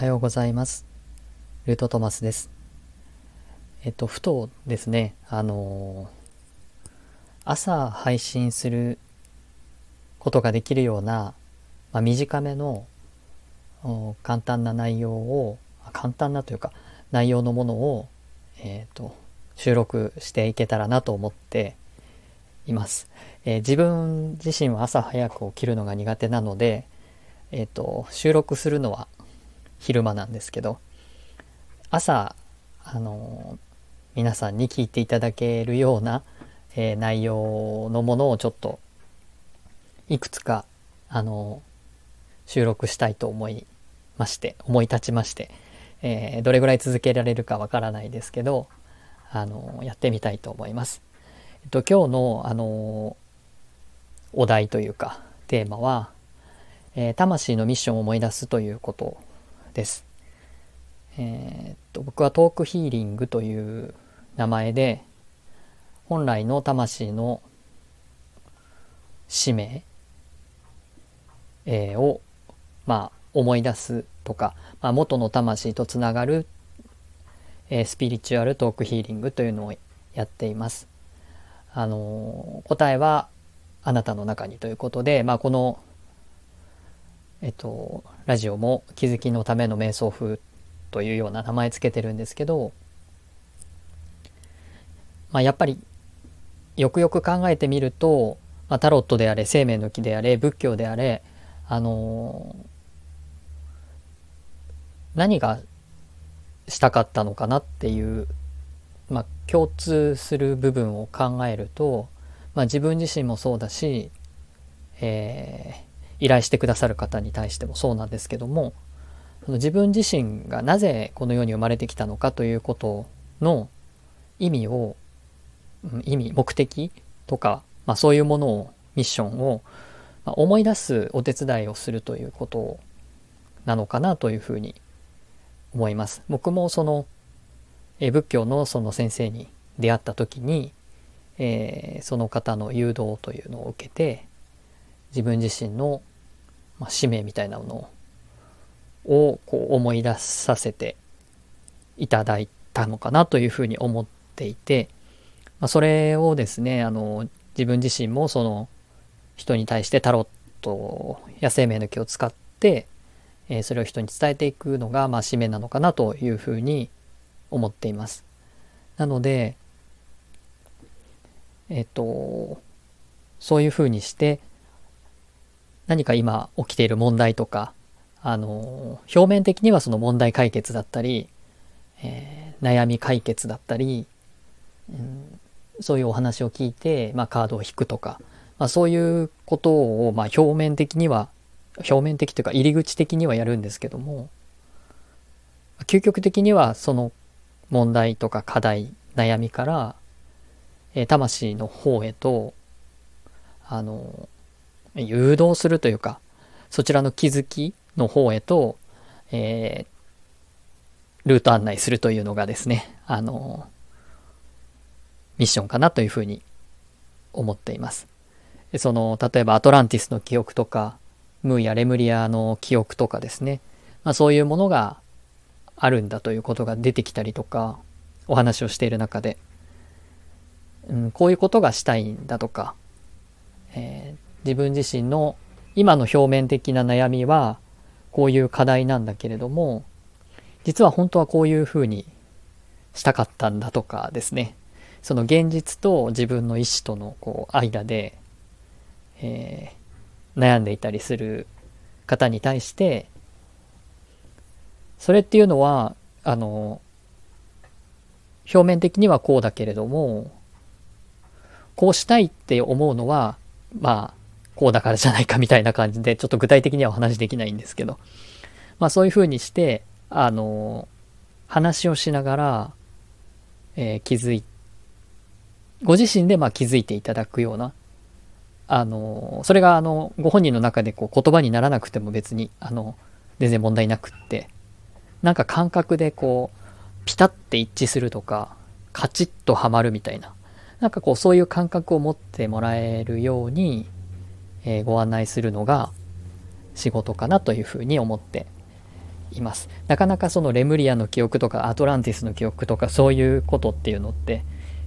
はようございます。ルートトマスです。えっと、ふとですね、あのー朝配信することができるような、まあ、短めの簡単な内容を、簡単なというか、内容のものを、えっと、収録していけたらなと思っています。えー自分自身は朝早く起きるのが苦手なので、えっと、収録するのは昼間なんですけど、朝、あの皆さんに聞いていただけるような、えー内容のものをちょっと、いくつか、あの収録したいと思いまして、思い立ちまして、えーどれぐらい続けられるかわからないですけど、あのやってみたいと思います。えっと、今日の、あのお題というか、テーマは、えー魂のミッションを思い出すということです。えーっと僕はトークヒーリングという名前で本来の魂の使命、えーをまあ思い出すとか、まあ、元の魂とつながる、えースピリチュアルトークヒーリングというのをやっています。あのー答えはあなたの中にということで、まあ、このえっと、ラジオも気づきのための瞑想風というような名前つけてるんですけど、まあ、やっぱりよくよく考えてみると、まあ、タロットであれ生命の木であれ仏教であれあのー何がしたかったのかなっていう、まあ、共通する部分を考えると、まあ、自分自身もそうだし、えー依頼してくださる方に対してもそうなんですけどもその自分自身がなぜこの世に生まれてきたのかということの意味を意味目的とか、まあ、そういうものをミッションを、まあ思い出すお手伝いをするということなのかなというふうに思います。僕もそのえ仏教のその先生に出会った時に、えーその方の誘導というのを受けて自分自身の、まあ、使命みたいなものをこう思い出させていただいたのかなというふうに思っていて、まあ、それをですねあの自分自身もその人に対してタロットや生命の木を使って、えーそれを人に伝えていくのが、まあ、使命なのかなというふうに思っています。なのでえっ、とそういうふうにして何か今起きている問題とか、あの、表面的にはその問題解決だったり、えー悩み解決だったり、うんそういうお話を聞いて、まあ、カードを引くとか、まあ、そういうことを、まあ、表面的には、表面的というか入り口的にはやるんですけども、究極的にはその問題とか課題、悩みから、えー魂の方へと、あの、誘導するというか、そちらの気づきの方へと、えールート案内するというのがですね、あの、ミッションかなというふうに思っています。その、例えばアトランティスの記憶とか、ムーやレムリアの記憶とかですね、まあ、そういうものがあるんだということが出てきたりとか、お話をしている中で、うん、こういうことがしたいんだとか、えー自分自身の今の表面的な悩みはこういう課題なんだけれども実は本当はこういうふうにしたかったんだとかですね。その現実と自分の意思とのこう間で、えー悩んでいたりする方に対してそれっていうのはあの表面的にはこうだけれどもこうしたいって思うのはまあこうだからじゃないかみたいな感じでちょっと具体的にはお話できないんですけど。まあそういうふうにしてあの話をしながら、えー気づいご自身でまあ気づいていただくようなあのそれがあのご本人の中でこう言葉にならなくても別にあの全然問題なくってなんか感覚でこうピタッて一致するとかカチッとはまるみたいななんかこうそういう感覚を持ってもらえるように、えご案内するのが仕事かなというふうに思っています。なかなかそのレムリアの記憶とかアトランティスの記憶とかそういうことっていうのって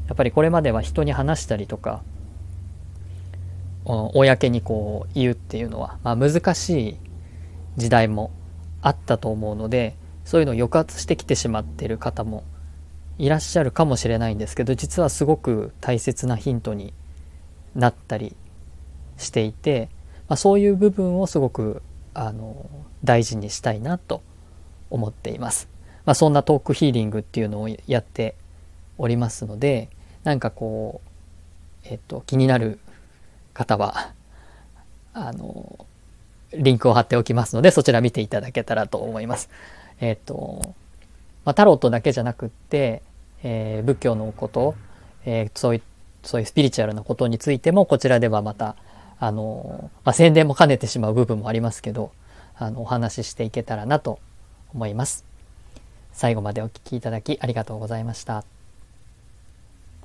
やっぱりこれまでは人に話したりとか公にこう言うっていうのは、まあ、難しい時代もあったと思うのでそういうのを抑圧してきてしまってる方もいらっしゃるかもしれないんですけど実はすごく大切なヒントになったりしていて、まあ、そういう部分をすごくあの大事にしたいなと思っています。まあ、そんなトークヒーリングっていうのをやっておりますのでなんかこう、えっと、気になる方はあのリンクを貼っておきますのでそちら見ていただけたらと思います。えっとまあ、タロットだけじゃなくって、えー、仏教のこと、えー、そういうそういうスピリチュアルなことについてもこちらではまたあの、まあ、宣伝も兼ねてしまう部分もありますけどあのお話ししていけたらなと思います。最後までお聴きいただきありがとうございました。